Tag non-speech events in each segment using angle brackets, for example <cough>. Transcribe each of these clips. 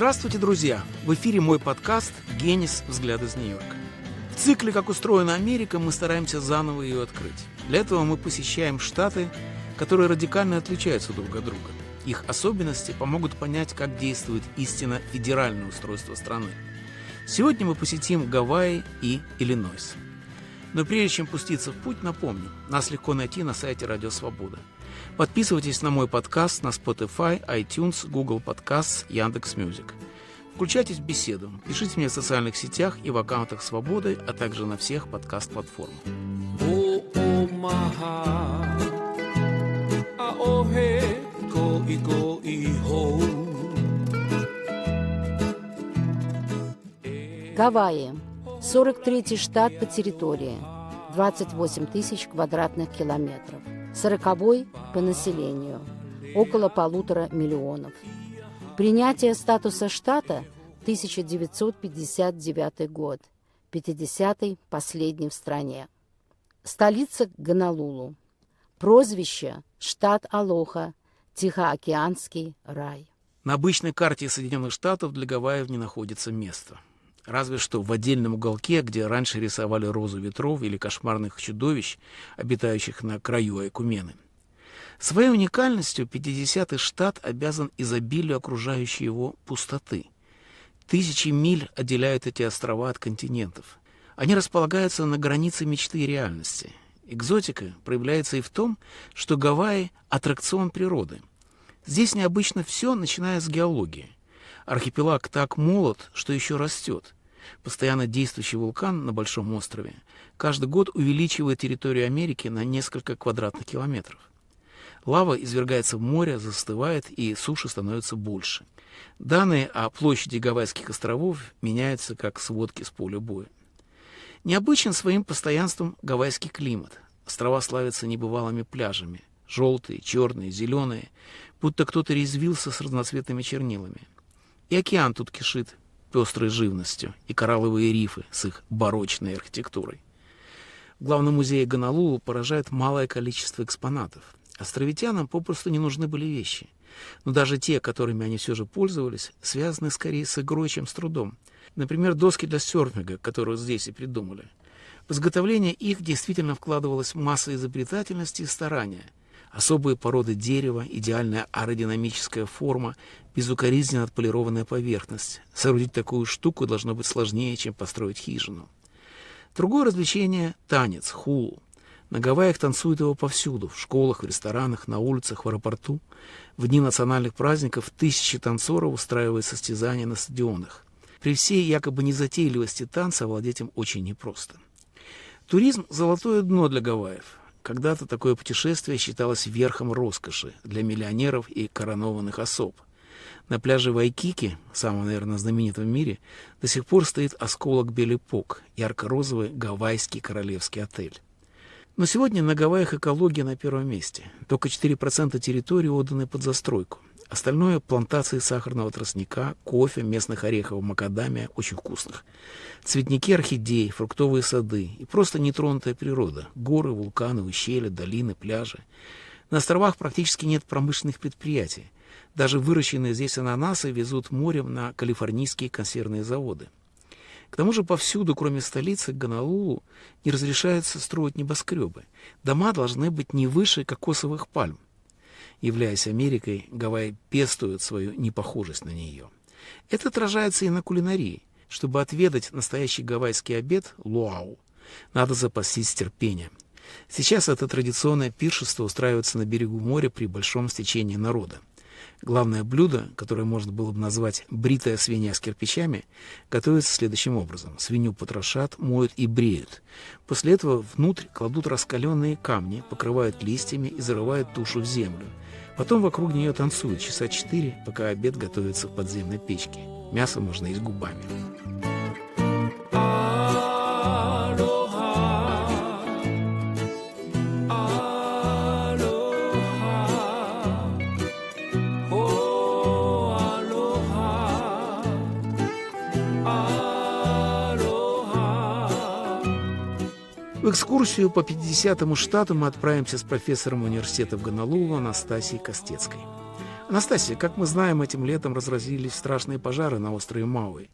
Здравствуйте, друзья! В эфире мой подкаст «Генис. Взгляд из Нью-Йорка». В цикле «Как устроена Америка» мы стараемся заново ее открыть. Для этого мы посещаем штаты, которые радикально отличаются друг от друга. Их особенности помогут понять, как действует истинно федеральное устройство страны. Сегодня мы посетим Гавайи и Иллинойс. Но прежде чем пуститься в путь, напомню, нас легко найти на сайте Радио Свобода. Подписывайтесь на мой подкаст на Spotify, iTunes, Google Podcasts, Яндекс.Music. Включайтесь в беседу, пишите мне в социальных сетях и в аккаунтах Свободы, а также на всех подкаст-платформах. Гавайи. 43-й штат по территории. 28 тысяч квадратных километров. Сороковой по населению. Около полутора миллионов. Принятие статуса штата 1959 год. 50-й последний в стране. Столица Гонолулу. Прозвище штат Алоха, Тихоокеанский рай. На обычной карте Соединенных Штатов для Гавайев не находится места. Разве что в отдельном уголке, где раньше рисовали розу ветров или кошмарных чудовищ, обитающих на краю Айкумены. Своей уникальностью 50-й штат обязан изобилию окружающей его пустоты. Тысячи миль отделяют эти острова от континентов. Они располагаются на границе мечты и реальности. Экзотика проявляется и в том, что Гавайи – аттракцион природы. Здесь необычно все, начиная с геологии. Архипелаг так молод, что еще растет – постоянно действующий вулкан на Большом острове, каждый год увеличивает территорию Америки на несколько квадратных километров. Лава извергается в море, застывает, и суши становится больше. Данные о площади Гавайских островов меняются как сводки с поля боя. Необычен своим постоянством гавайский климат. Острова славятся небывалыми пляжами. Желтые, черные, зеленые, будто кто-то резвился с разноцветными чернилами. И океан тут кишит пестрой живностью и коралловые рифы с их барочной архитектурой. В главном музее Гонолулу поражает малое количество экспонатов. Островитянам попросту не нужны были вещи. Но даже те, которыми они все же пользовались, связаны скорее с игрой, чем с трудом. Например, доски для серфинга, которую здесь и придумали. В изготовление их действительно вкладывалась масса изобретательности и старания – особые породы дерева, идеальная аэродинамическая форма, безукоризненно отполированная поверхность. Соорудить такую штуку должно быть сложнее, чем построить хижину. Другое развлечение – танец, хул. На Гавайях танцуют его повсюду – в школах, в ресторанах, на улицах, в аэропорту. В дни национальных праздников тысячи танцоров устраивают состязания на стадионах. При всей якобы незатейливости танца овладеть им очень непросто. Туризм – золотое дно для Гавайев. Когда-то такое путешествие считалось верхом роскоши для миллионеров и коронованных особ. На пляже Вайкики, самом, наверное, знаменитом в мире, до сих пор стоит осколок Белипок, ярко-розовый гавайский королевский отель. Но сегодня на Гавайях экология на первом месте. Только 4% территории отданы под застройку. Остальное – плантации сахарного тростника, кофе, местных орехов, макадамия, очень вкусных. Цветники орхидей, фруктовые сады и просто нетронутая природа. Горы, вулканы, ущелья, долины, пляжи. На островах практически нет промышленных предприятий. Даже выращенные здесь ананасы везут морем на калифорнийские консервные заводы. К тому же повсюду, кроме столицы Гонолулу, не разрешается строить небоскребы. Дома должны быть не выше кокосовых пальм. Являясь Америкой, Гавайи пестуют свою непохожесть на нее. Это отражается и на кулинарии. Чтобы отведать настоящий гавайский обед – луау, надо запастись терпением. Сейчас это традиционное пиршество устраивается на берегу моря при большом стечении народа. Главное блюдо, которое можно было бы назвать «бритая свинья с кирпичами», готовится следующим образом. Свинью потрошат, моют и бреют. После этого внутрь кладут раскаленные камни, покрывают листьями и зарывают тушу в землю. Потом вокруг нее танцуют часа четыре, пока обед готовится в подземной печке. Мясо можно есть губами. В экскурсию по 50-му штату мы отправимся с профессором университета в Гонолулу Анастасией Костецкой. Анастасия, как мы знаем, этим летом разразились страшные пожары на острове Мауи.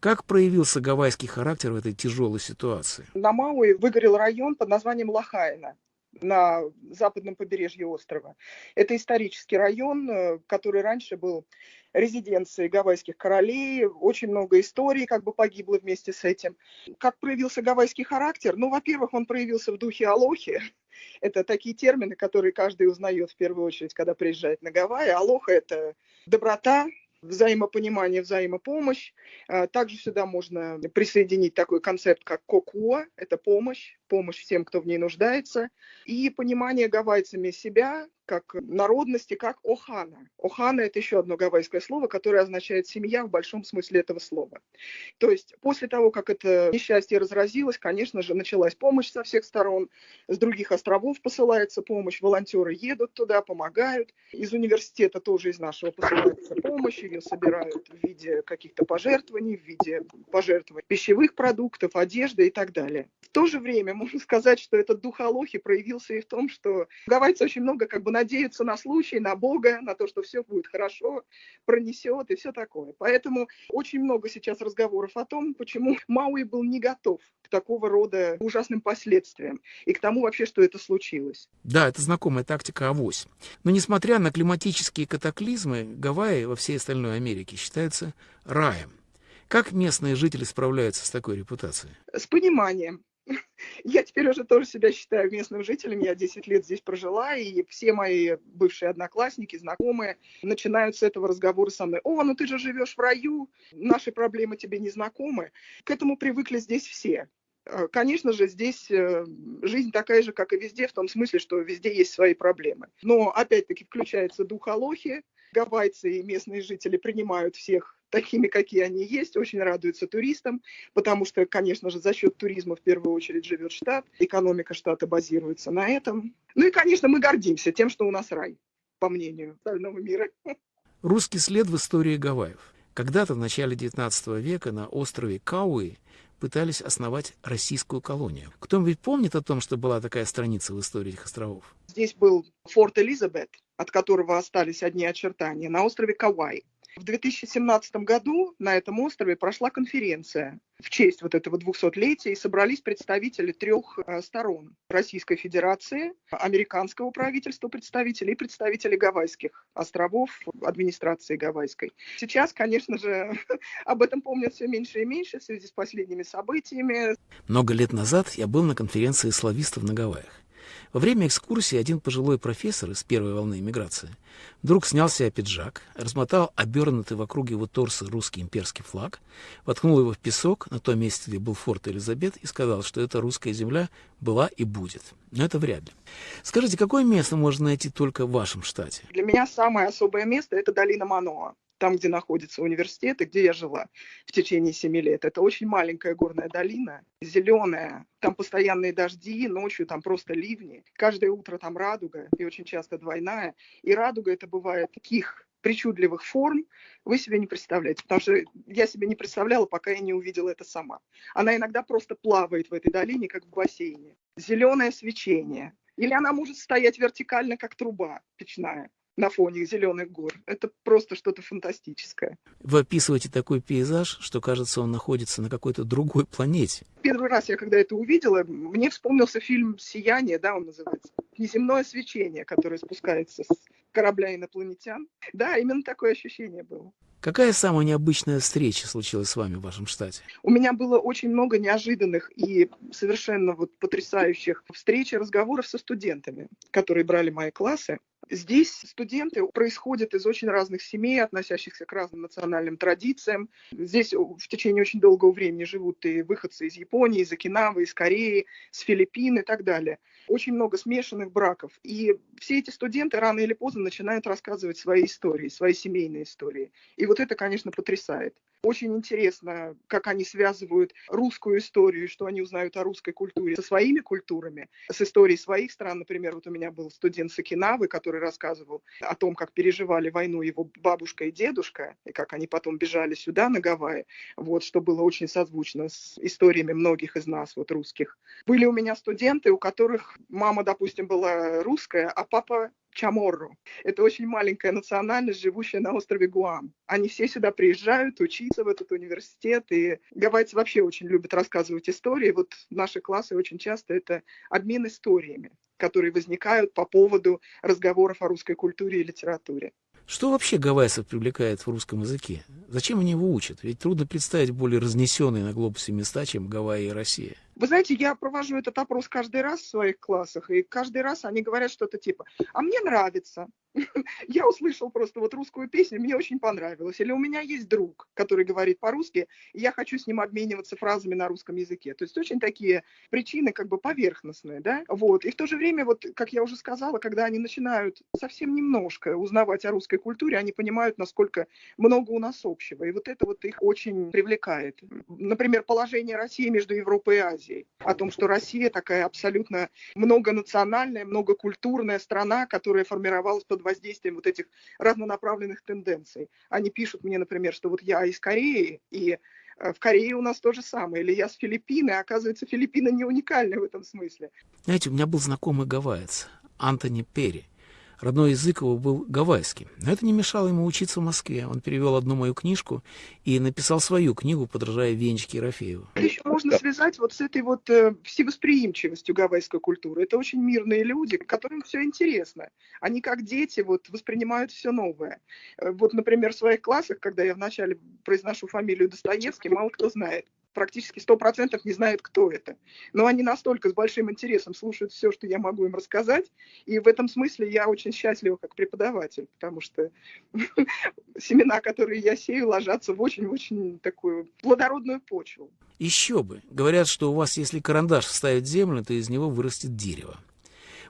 Как проявился гавайский характер в этой тяжелой ситуации? На Мауи выгорел район под названием Лахайна на западном побережье острова. Это исторический район, э, который раньше был резиденцией гавайских королей. Очень много историй как бы погибло вместе с этим. Как проявился гавайский характер? Ну, во-первых, он проявился в духе Алохи. <laughs> Это такие термины, которые каждый узнает в первую очередь, когда приезжает на Гавайи. Алоха – это доброта, взаимопонимание, взаимопомощь. А, также сюда можно присоединить такой концепт, как кокуа, это помощь, помощь всем, кто в ней нуждается, и понимание гавайцами себя, как народности, как охана. Охана – это еще одно гавайское слово, которое означает «семья» в большом смысле этого слова. То есть после того, как это несчастье разразилось, конечно же, началась помощь со всех сторон, с других островов посылается помощь, волонтеры едут туда, помогают, из университета тоже из нашего посылается помощь, ее собирают в виде каких-то пожертвований, в виде пожертвований пищевых продуктов, одежды и так далее. В то же время можно сказать, что этот дух Алохи проявился и в том, что гавайцы очень много как бы надеются на случай, на Бога, на то, что все будет хорошо, пронесет и все такое. Поэтому очень много сейчас разговоров о том, почему Мауи был не готов к такого рода ужасным последствиям и к тому вообще, что это случилось. Да, это знакомая тактика авось. Но несмотря на климатические катаклизмы, Гавайи во всей остальной Америке считаются раем. Как местные жители справляются с такой репутацией? С пониманием. <laughs> Я теперь уже тоже себя считаю местным жителем. Я 10 лет здесь прожила, и все мои бывшие одноклассники, знакомые начинают с этого разговора со мной. О, ну ты же живешь в раю, наши проблемы тебе не знакомы. К этому привыкли здесь все. Э, конечно же, здесь э, жизнь такая же, как и везде, в том смысле, что везде есть свои проблемы. Но, опять-таки, включается дух Алохи. Гавайцы и местные жители принимают всех такими, какие они есть, очень радуются туристам, потому что, конечно же, за счет туризма в первую очередь живет штат, экономика штата базируется на этом. Ну и, конечно, мы гордимся тем, что у нас рай, по мнению остального мира. Русский след в истории Гавайев. Когда-то в начале XIX века на острове Кауи пытались основать российскую колонию. Кто-нибудь помнит о том, что была такая страница в истории этих островов? Здесь был форт Элизабет, от которого остались одни очертания, на острове Кавай. В 2017 году на этом острове прошла конференция в честь вот этого 200-летия, и собрались представители трех э, сторон. Российской Федерации, американского правительства представители и представители Гавайских островов, администрации Гавайской. Сейчас, конечно же, <laughs> об этом помнят все меньше и меньше в связи с последними событиями. Много лет назад я был на конференции славистов на Гавайях. Во время экскурсии один пожилой профессор из первой волны иммиграции вдруг снял себе пиджак, размотал обернутый вокруг его торса русский имперский флаг, воткнул его в песок на том месте, где был форт Элизабет, и сказал, что эта русская земля была и будет. Но это вряд ли. Скажите, какое место можно найти только в вашем штате? Для меня самое особое место – это долина Маноа там, где находится университет и где я жила в течение семи лет. Это очень маленькая горная долина, зеленая, там постоянные дожди, ночью там просто ливни. Каждое утро там радуга, и очень часто двойная. И радуга это бывает таких причудливых форм, вы себе не представляете, потому что я себе не представляла, пока я не увидела это сама. Она иногда просто плавает в этой долине, как в бассейне. Зеленое свечение. Или она может стоять вертикально, как труба печная на фоне зеленых гор. Это просто что-то фантастическое. Вы описываете такой пейзаж, что кажется, он находится на какой-то другой планете. Первый раз я когда это увидела, мне вспомнился фильм «Сияние», да, он называется. Неземное свечение, которое спускается с корабля инопланетян. Да, именно такое ощущение было. Какая самая необычная встреча случилась с вами в вашем штате? У меня было очень много неожиданных и совершенно вот потрясающих встреч и разговоров со студентами, которые брали мои классы. Здесь студенты происходят из очень разных семей, относящихся к разным национальным традициям. Здесь в течение очень долгого времени живут и выходцы из Японии, из Окинавы, из Кореи, с Филиппин и так далее. Очень много смешанных браков. И все эти студенты рано или поздно начинают рассказывать свои истории, свои семейные истории. И вот это, конечно, потрясает. Очень интересно, как они связывают русскую историю, что они узнают о русской культуре со своими культурами, с историей своих стран. Например, вот у меня был студент Сакинавы, который рассказывал о том, как переживали войну его бабушка и дедушка, и как они потом бежали сюда, на Гавайи, вот, что было очень созвучно с историями многих из нас, вот русских. Были у меня студенты, у которых мама, допустим, была русская, а папа Chamorro. Это очень маленькая национальность, живущая на острове Гуам. Они все сюда приезжают учиться в этот университет, и гавайцы вообще очень любят рассказывать истории. Вот наши классы очень часто это обмен историями, которые возникают по поводу разговоров о русской культуре и литературе. Что вообще гавайцев привлекает в русском языке? Зачем они его учат? Ведь трудно представить более разнесенные на глобусе места, чем Гавайи и Россия. Вы знаете, я провожу этот опрос каждый раз в своих классах, и каждый раз они говорят что-то типа «а мне нравится». <laughs> Я услышал просто вот русскую песню, мне очень понравилось. Или у меня есть друг, который говорит по-русски, и я хочу с ним обмениваться фразами на русском языке. То есть очень такие причины как бы поверхностные, да? Вот. И в то же время, вот, как я уже сказала, когда они начинают совсем немножко узнавать о русской культуре, они понимают, насколько много у нас общего. И вот это вот их очень привлекает. Например, положение России между Европой и Азией о том, что Россия такая абсолютно многонациональная, многокультурная страна, которая формировалась под воздействием вот этих разнонаправленных тенденций. Они пишут мне, например, что вот я из Кореи, и э, в Корее у нас то же самое. Или я с Филиппины, а оказывается, Филиппины не уникальны в этом смысле. Знаете, у меня был знакомый гавайец, Антони Перри. Родной язык его был гавайский. Но это не мешало ему учиться в Москве. Он перевел одну мою книжку и написал свою книгу, подражая Венечке Ерофееву. Это еще можно связать вот с этой вот э, всевосприимчивостью гавайской культуры. Это очень мирные люди, которым все интересно. Они как дети вот воспринимают все новое. Э, вот, например, в своих классах, когда я вначале произношу фамилию Достоевский, мало кто знает практически сто процентов не знают, кто это. Но они настолько с большим интересом слушают все, что я могу им рассказать. И в этом смысле я очень счастлива как преподаватель, потому что <laughs> семена, которые я сею, ложатся в очень-очень такую плодородную почву. Еще бы. Говорят, что у вас, если карандаш вставить в землю, то из него вырастет дерево.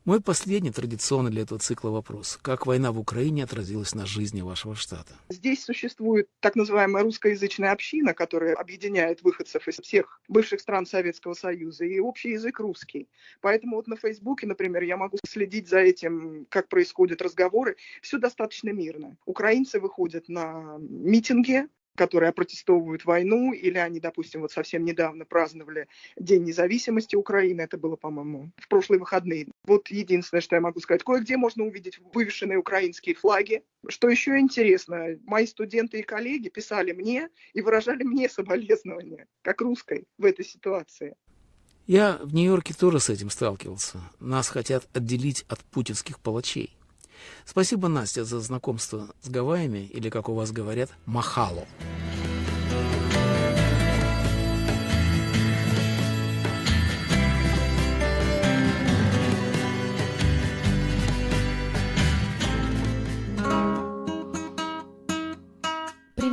Мой последний традиционный для этого цикла вопрос. Как война в Украине отразилась на жизни вашего штата? Здесь существует так называемая русскоязычная община, которая объединяет выходцев из всех бывших стран Советского Союза, и общий язык русский. Поэтому вот на Фейсбуке, например, я могу следить за этим, как происходят разговоры. Все достаточно мирно. Украинцы выходят на митинги, которые протестовывают войну, или они, допустим, вот совсем недавно праздновали День независимости Украины, это было, по-моему, в прошлые выходные. Вот единственное, что я могу сказать, кое-где можно увидеть вывешенные украинские флаги. Что еще интересно, мои студенты и коллеги писали мне и выражали мне соболезнования, как русской в этой ситуации. Я в Нью-Йорке тоже с этим сталкивался. Нас хотят отделить от путинских палачей. Спасибо, Настя, за знакомство с Гавайями, или, как у вас говорят, махало.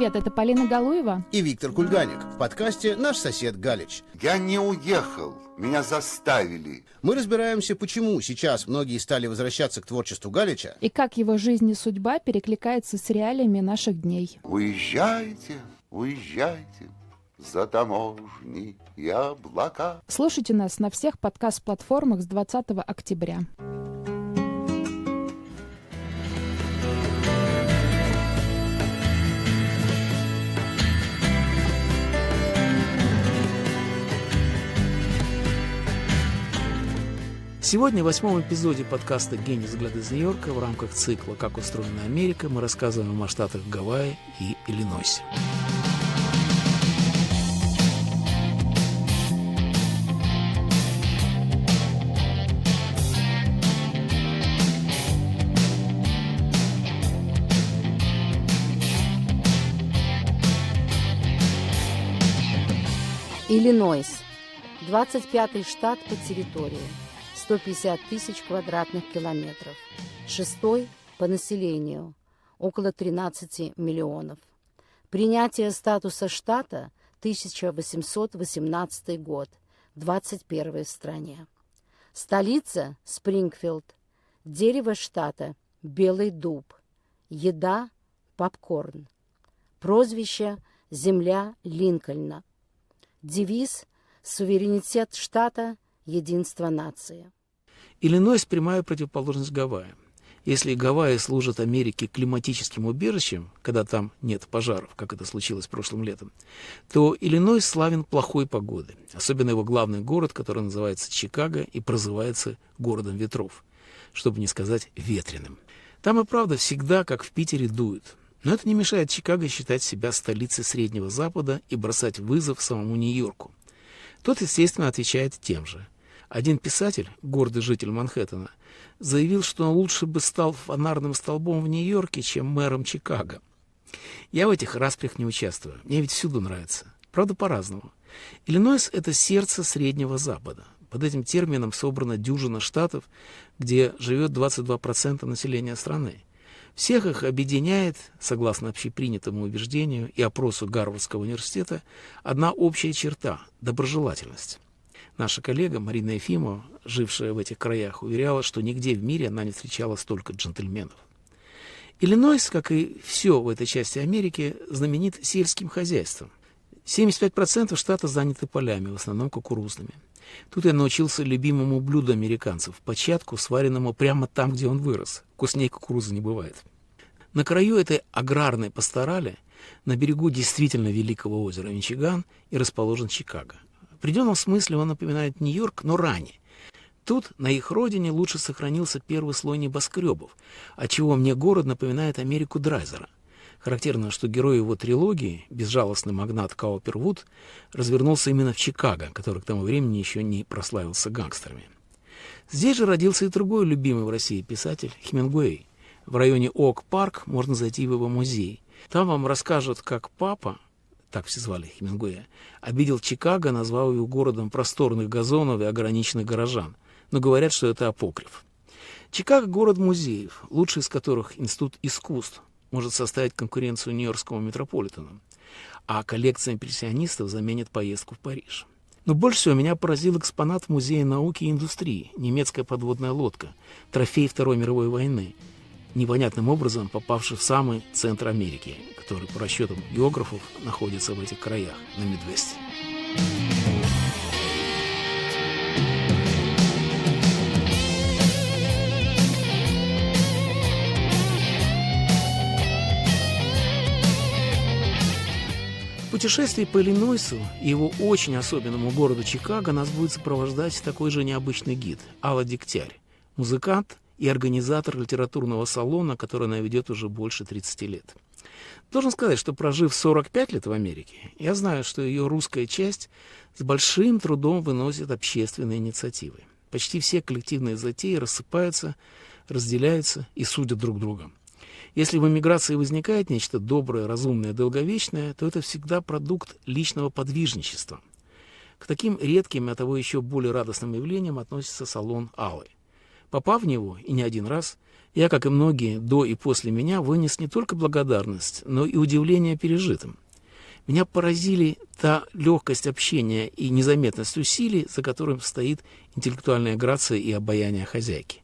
Привет, это Полина Галуева и Виктор Кульганик в подкасте «Наш сосед Галич». Я не уехал, меня заставили. Мы разбираемся, почему сейчас многие стали возвращаться к творчеству Галича. И как его жизнь и судьба перекликается с реалиями наших дней. Уезжайте, уезжайте за таможни и облака. Слушайте нас на всех подкаст-платформах с 20 октября. Сегодня в восьмом эпизоде подкаста «Гений взгляд из Нью-Йорка» в рамках цикла «Как устроена Америка» мы рассказываем о штатах Гавайи и Иллинойсе. Иллинойс. 25-й штат по территории. 150 тысяч квадратных километров. Шестой по населению – около 13 миллионов. Принятие статуса штата – 1818 год, 21 в стране. Столица – Спрингфилд. Дерево штата – белый дуб. Еда – попкорн. Прозвище – земля Линкольна. Девиз – суверенитет штата – единство нации. Иллинойс – прямая противоположность Гавайи. Если Гавайи служат Америке климатическим убежищем, когда там нет пожаров, как это случилось прошлым летом, то Иллинойс славен плохой погодой, особенно его главный город, который называется Чикаго и прозывается городом ветров. чтобы не сказать ветреным. Там и правда всегда, как в Питере, дует. Но это не мешает Чикаго считать себя столицей Среднего Запада и бросать вызов самому Нью-Йорку. Тот, естественно, отвечает тем же. Один писатель, гордый житель Манхэттена, заявил, что он лучше бы стал фонарным столбом в Нью-Йорке, чем мэром Чикаго. Я в этих распрях не участвую. Мне ведь всюду нравится. Правда, по-разному. Иллинойс – это сердце Среднего Запада. Под этим термином собрана дюжина штатов, где живет 22% населения страны. Всех их объединяет, согласно общепринятому убеждению и опросу Гарвардского университета, одна общая черта – доброжелательность. Наша коллега Марина Ефимова, жившая в этих краях, уверяла, что нигде в мире она не встречала столько джентльменов. Иллинойс, как и все в этой части Америки, знаменит сельским хозяйством. 75% штата заняты полями, в основном кукурузными. Тут я научился любимому блюду американцев – початку, сваренному прямо там, где он вырос. Вкуснее кукурузы не бывает. На краю этой аграрной пасторали, на берегу действительно великого озера Мичиган, и расположен Чикаго. В определенном смысле он напоминает Нью-Йорк, но ранее. Тут, на их родине, лучше сохранился первый слой небоскребов, отчего мне город напоминает Америку Драйзера. Характерно, что герой его трилогии, безжалостный магнат Каупервуд, развернулся именно в Чикаго, который к тому времени еще не прославился гангстерами. Здесь же родился и другой любимый в России писатель Хемингуэй. В районе Ок-парк можно зайти в его музей. Там вам расскажут, как папа, так все звали Хемингуэя, обидел Чикаго, назвав его городом просторных газонов и ограниченных горожан. Но говорят, что это апокриф. Чикаго – город музеев, лучший из которых Институт искусств, может составить конкуренцию Нью-Йоркскому метрополитену, а коллекция импрессионистов заменит поездку в Париж. Но больше всего меня поразил экспонат в Музее науки и индустрии, немецкая подводная лодка, трофей Второй мировой войны, непонятным образом попавший в самый центр Америки, который по расчетам географов находится в этих краях, на Мидвесте. путешествии по Иллинойсу и его очень особенному городу Чикаго нас будет сопровождать такой же необычный гид Алла Дегтярь, музыкант и организатор литературного салона, который она ведет уже больше 30 лет. Должен сказать, что прожив 45 лет в Америке, я знаю, что ее русская часть с большим трудом выносит общественные инициативы. Почти все коллективные затеи рассыпаются, разделяются и судят друг друга. Если в эмиграции возникает нечто доброе, разумное, долговечное, то это всегда продукт личного подвижничества. К таким редким, а того еще более радостным явлениям относится салон Аллы. Попав в него, и не один раз, я, как и многие до и после меня, вынес не только благодарность, но и удивление пережитым. Меня поразили та легкость общения и незаметность усилий, за которым стоит интеллектуальная грация и обаяние хозяйки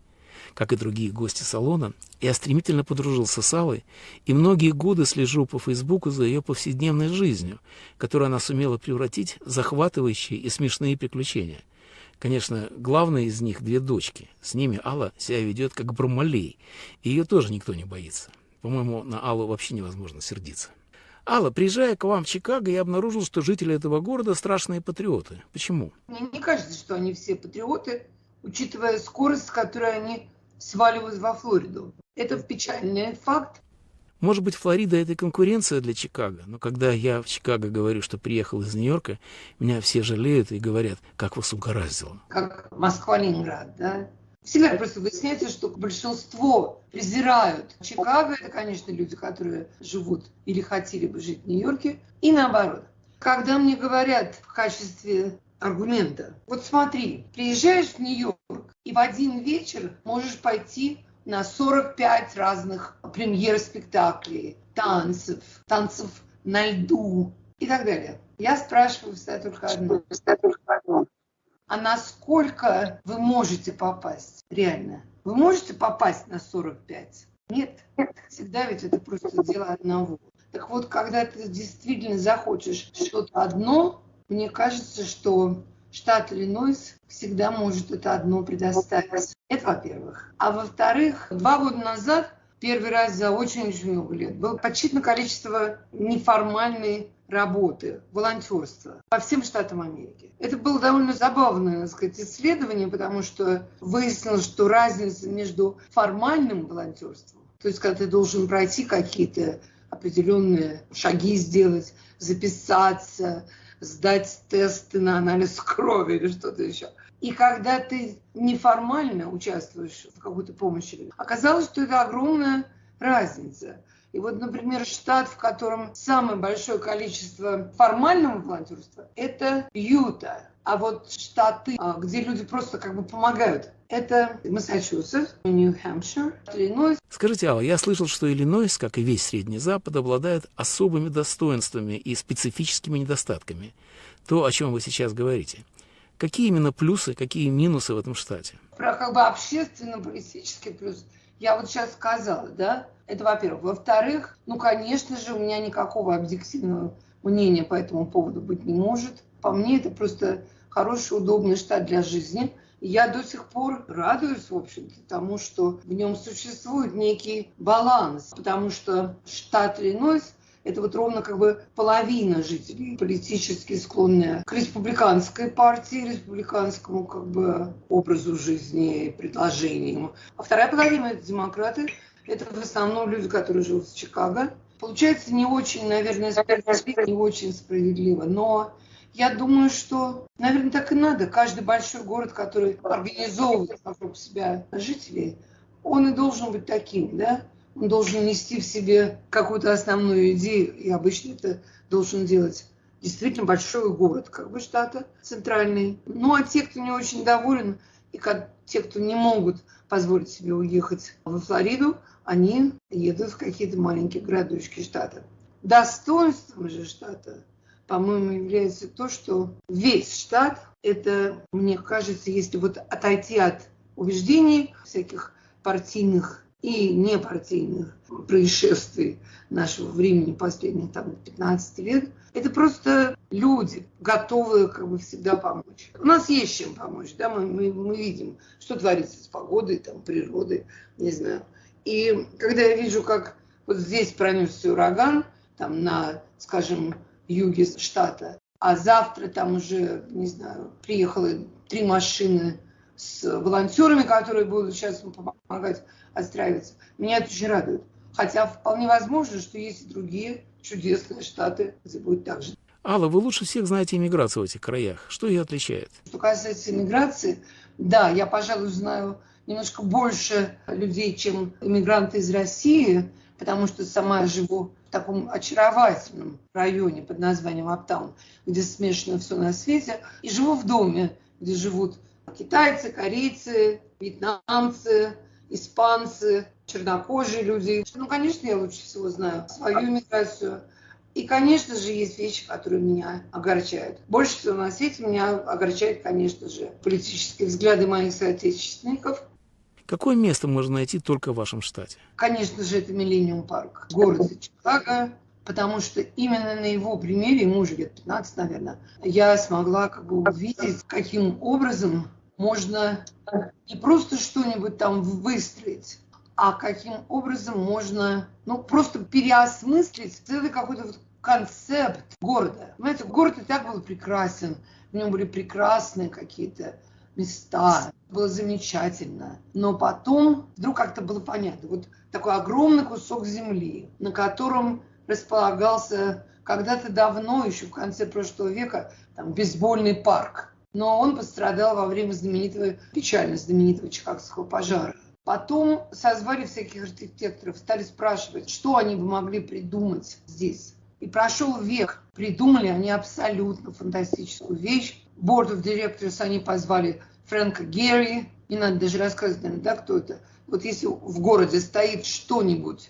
как и другие гости салона, я стремительно подружился с Аллой и многие годы слежу по Фейсбуку за ее повседневной жизнью, которую она сумела превратить в захватывающие и смешные приключения. Конечно, главная из них — две дочки. С ними Алла себя ведет как Бармалей, и ее тоже никто не боится. По-моему, на Аллу вообще невозможно сердиться. Алла, приезжая к вам в Чикаго, я обнаружил, что жители этого города страшные патриоты. Почему? Мне не кажется, что они все патриоты, учитывая скорость, с которой они сваливают во Флориду. Это печальный факт. Может быть, Флорида – это конкуренция для Чикаго, но когда я в Чикаго говорю, что приехал из Нью-Йорка, меня все жалеют и говорят, как вас угораздило. Как Москва-Ленинград, да? Всегда просто выясняется, что большинство презирают Чикаго. Это, конечно, люди, которые живут или хотели бы жить в Нью-Йорке. И наоборот. Когда мне говорят в качестве аргумента, вот смотри, приезжаешь в Нью-Йорк, и в один вечер можешь пойти на 45 разных премьер спектаклей, танцев, танцев на льду и так далее. Я спрашиваю всегда только одно. А насколько вы можете попасть реально? Вы можете попасть на 45? Нет. Всегда ведь это просто дело одного. Так вот, когда ты действительно захочешь что-то одно, мне кажется, что штат Иллинойс всегда может это одно предоставить. Это во-первых. А во-вторых, два года назад, первый раз за очень-очень много лет, было подсчитано количество неформальной работы, волонтерства по всем штатам Америки. Это было довольно забавное, так сказать, исследование, потому что выяснилось, что разница между формальным волонтерством, то есть когда ты должен пройти какие-то определенные шаги сделать, записаться, сдать тесты на анализ крови или что-то еще. И когда ты неформально участвуешь в какой-то помощи, оказалось, что это огромная разница. И вот, например, штат, в котором самое большое количество формального волонтерства, это Юта. А вот штаты, а, где люди просто как бы помогают, это Массачусетс, Нью-Хэмпшир, Иллинойс. Скажите, Алла, я слышал, что Иллинойс, как и весь Средний Запад, обладает особыми достоинствами и специфическими недостатками. То, о чем вы сейчас говорите. Какие именно плюсы, какие минусы в этом штате? Про как бы общественно-политический плюс я вот сейчас сказала, да, это во-первых. Во-вторых, ну, конечно же, у меня никакого объективного мнения по этому поводу быть не может. По мне, это просто хороший, удобный штат для жизни. Я до сих пор радуюсь, в общем-то, тому, что в нем существует некий баланс, потому что штат Иллинойс это вот ровно как бы половина жителей политически склонная к республиканской партии, республиканскому как бы образу жизни и предложениям. А вторая половина – это демократы, это в основном люди, которые живут в Чикаго. Получается не очень, наверное, справедливо, не очень справедливо, но я думаю, что, наверное, так и надо. Каждый большой город, который организовывает вокруг себя жителей, он и должен быть таким, да? Он должен нести в себе какую-то основную идею, и обычно это должен делать действительно большой город, как бы штата центральный. Ну, а те, кто не очень доволен, и те, кто не могут позволить себе уехать во Флориду, они едут в какие-то маленькие городочки штата. Достоинством же штата, по-моему, является то, что весь штат, это, мне кажется, если вот отойти от убеждений всяких партийных и непартийных происшествий нашего времени последних там, 15 лет, это просто люди, готовые как бы всегда помочь. У нас есть чем помочь, да, мы, мы, мы видим, что творится с погодой, там, природой, не знаю. И когда я вижу, как вот здесь пронесся ураган, там на, скажем, юге штата, а завтра там уже, не знаю, приехало три машины с волонтерами, которые будут сейчас помогать отстраиваться. Меня это очень радует. Хотя вполне возможно, что есть и другие чудесные штаты, где будет так же. Алла, вы лучше всех знаете иммиграцию в этих краях. Что ее отличает? Что касается иммиграции, да, я, пожалуй, знаю немножко больше людей, чем иммигранты из России, потому что сама живу в таком очаровательном районе под названием Аптаун, где смешано все на свете, и живу в доме, где живут китайцы, корейцы, вьетнамцы, испанцы, чернокожие люди. Ну, конечно, я лучше всего знаю свою иммиграцию. И, конечно же, есть вещи, которые меня огорчают. Больше всего на свете меня огорчают, конечно же, политические взгляды моих соотечественников. Какое место можно найти только в вашем штате? Конечно же, это Миллениум парк, город Чикаго, потому что именно на его примере, ему уже лет 15, наверное, я смогла как бы увидеть, каким образом можно не просто что-нибудь там выстроить, а каким образом можно, ну, просто переосмыслить целый какой-то вот концепт города. Понимаете, город и так был прекрасен, в нем были прекрасные какие-то места, было замечательно. Но потом вдруг как-то было понятно, вот такой огромный кусок земли, на котором располагался когда-то давно, еще в конце прошлого века, там, бейсбольный парк – но он пострадал во время знаменитого, печально знаменитого Чикагского пожара. Потом созвали всяких архитекторов, стали спрашивать, что они бы могли придумать здесь. И прошел век. Придумали они абсолютно фантастическую вещь. Board of Directors они позвали Фрэнка Герри. Не надо даже рассказывать, наверное, да, кто это. Вот если в городе стоит что-нибудь,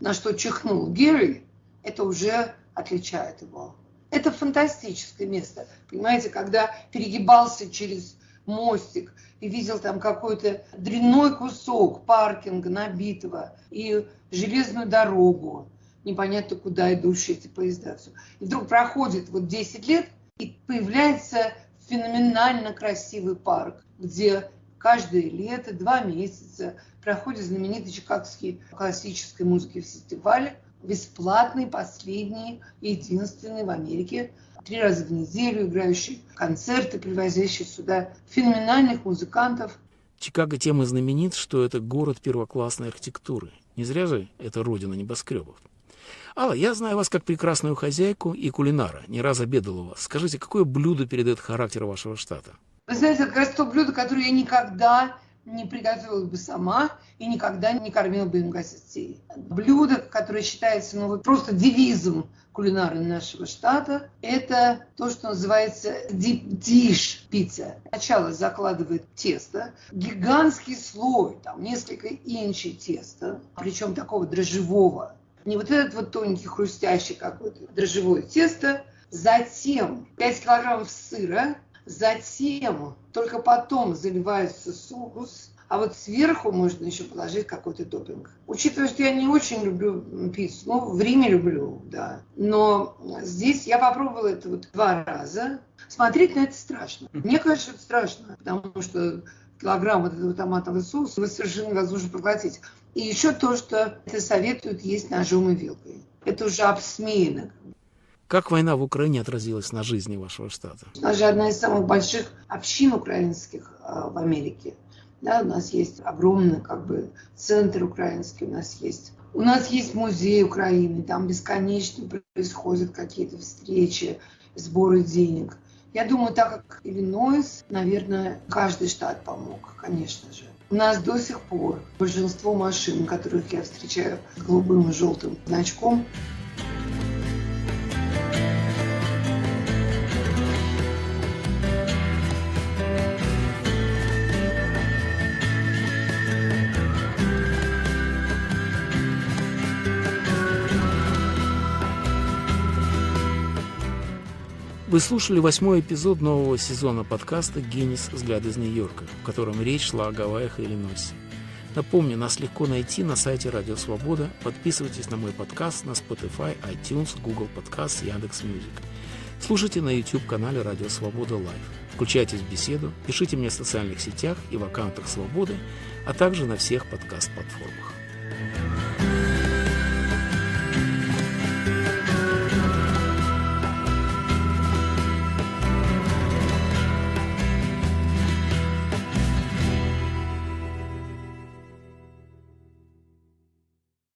на что чихнул Герри, это уже отличает его. Это фантастическое место. Понимаете, когда перегибался через мостик и видел там какой-то дрянной кусок паркинга набитого и железную дорогу, непонятно куда идущие эти поезда. Все. И вдруг проходит вот 10 лет, и появляется феноменально красивый парк, где каждое лето, два месяца проходит знаменитый Чикагский классической музыки фестиваль, бесплатный, последний, единственный в Америке, три раза в неделю играющий концерты, привозящий сюда феноменальных музыкантов. Чикаго тем и знаменит, что это город первоклассной архитектуры. Не зря же это родина небоскребов. Алла, я знаю вас как прекрасную хозяйку и кулинара. Не раз обедал у вас. Скажите, какое блюдо передает характер вашего штата? Вы знаете, это как раз то блюдо, которое я никогда не приготовила бы сама и никогда не кормила бы им гостей. Блюдо, которое считается ну, просто девизом кулинара нашего штата, это то, что называется deep dish пицца. Сначала закладывает тесто, гигантский слой, там несколько инчей теста, причем такого дрожжевого. Не вот этот вот тоненький хрустящий какой-то дрожжевое тесто, затем 5 килограммов сыра, Затем, только потом заливается соус, а вот сверху можно еще положить какой-то топпинг. Учитывая, что я не очень люблю пиццу, ну, в Риме люблю, да. Но здесь я попробовала это вот два раза. Смотреть на это страшно. Мне кажется, это страшно, потому что килограмм вот этого томатового соуса вы совершенно невозможно проглотить. И еще то, что это советуют есть ножом и вилкой. Это уже обсмеяно. Как война в Украине отразилась на жизни вашего штата? У нас же одна из самых больших общин украинских э, в Америке. Да, у нас есть огромный как бы, центр украинский, у нас есть у нас есть музей Украины, там бесконечно происходят какие-то встречи, сборы денег. Я думаю, так как Иллинойс, наверное, каждый штат помог, конечно же. У нас до сих пор большинство машин, которых я встречаю с голубым и желтым значком, Вы слушали восьмой эпизод нового сезона подкаста «Генис. Взгляд из Нью-Йорка», в котором речь шла о Гавайях и Иллинойсе. Напомню, нас легко найти на сайте Радио Свобода. Подписывайтесь на мой подкаст на Spotify, iTunes, Google Podcast, Яндекс.Music. Слушайте на YouTube-канале Радио Свобода Live. Включайтесь в беседу, пишите мне в социальных сетях и в аккаунтах Свободы, а также на всех подкаст-платформах.